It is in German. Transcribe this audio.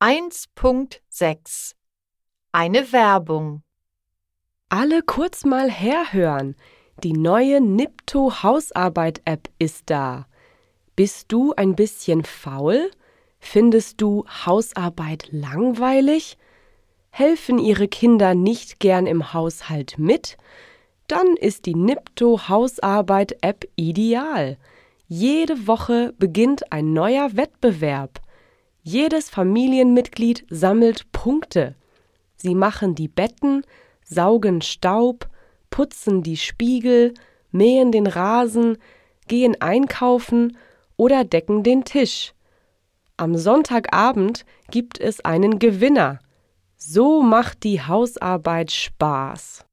1.6 Eine Werbung Alle kurz mal herhören. Die neue Nipto Hausarbeit App ist da. Bist du ein bisschen faul? Findest du Hausarbeit langweilig? Helfen ihre Kinder nicht gern im Haushalt mit? Dann ist die Nipto Hausarbeit App ideal. Jede Woche beginnt ein neuer Wettbewerb. Jedes Familienmitglied sammelt Punkte. Sie machen die Betten, saugen Staub, putzen die Spiegel, mähen den Rasen, gehen einkaufen oder decken den Tisch. Am Sonntagabend gibt es einen Gewinner. So macht die Hausarbeit Spaß.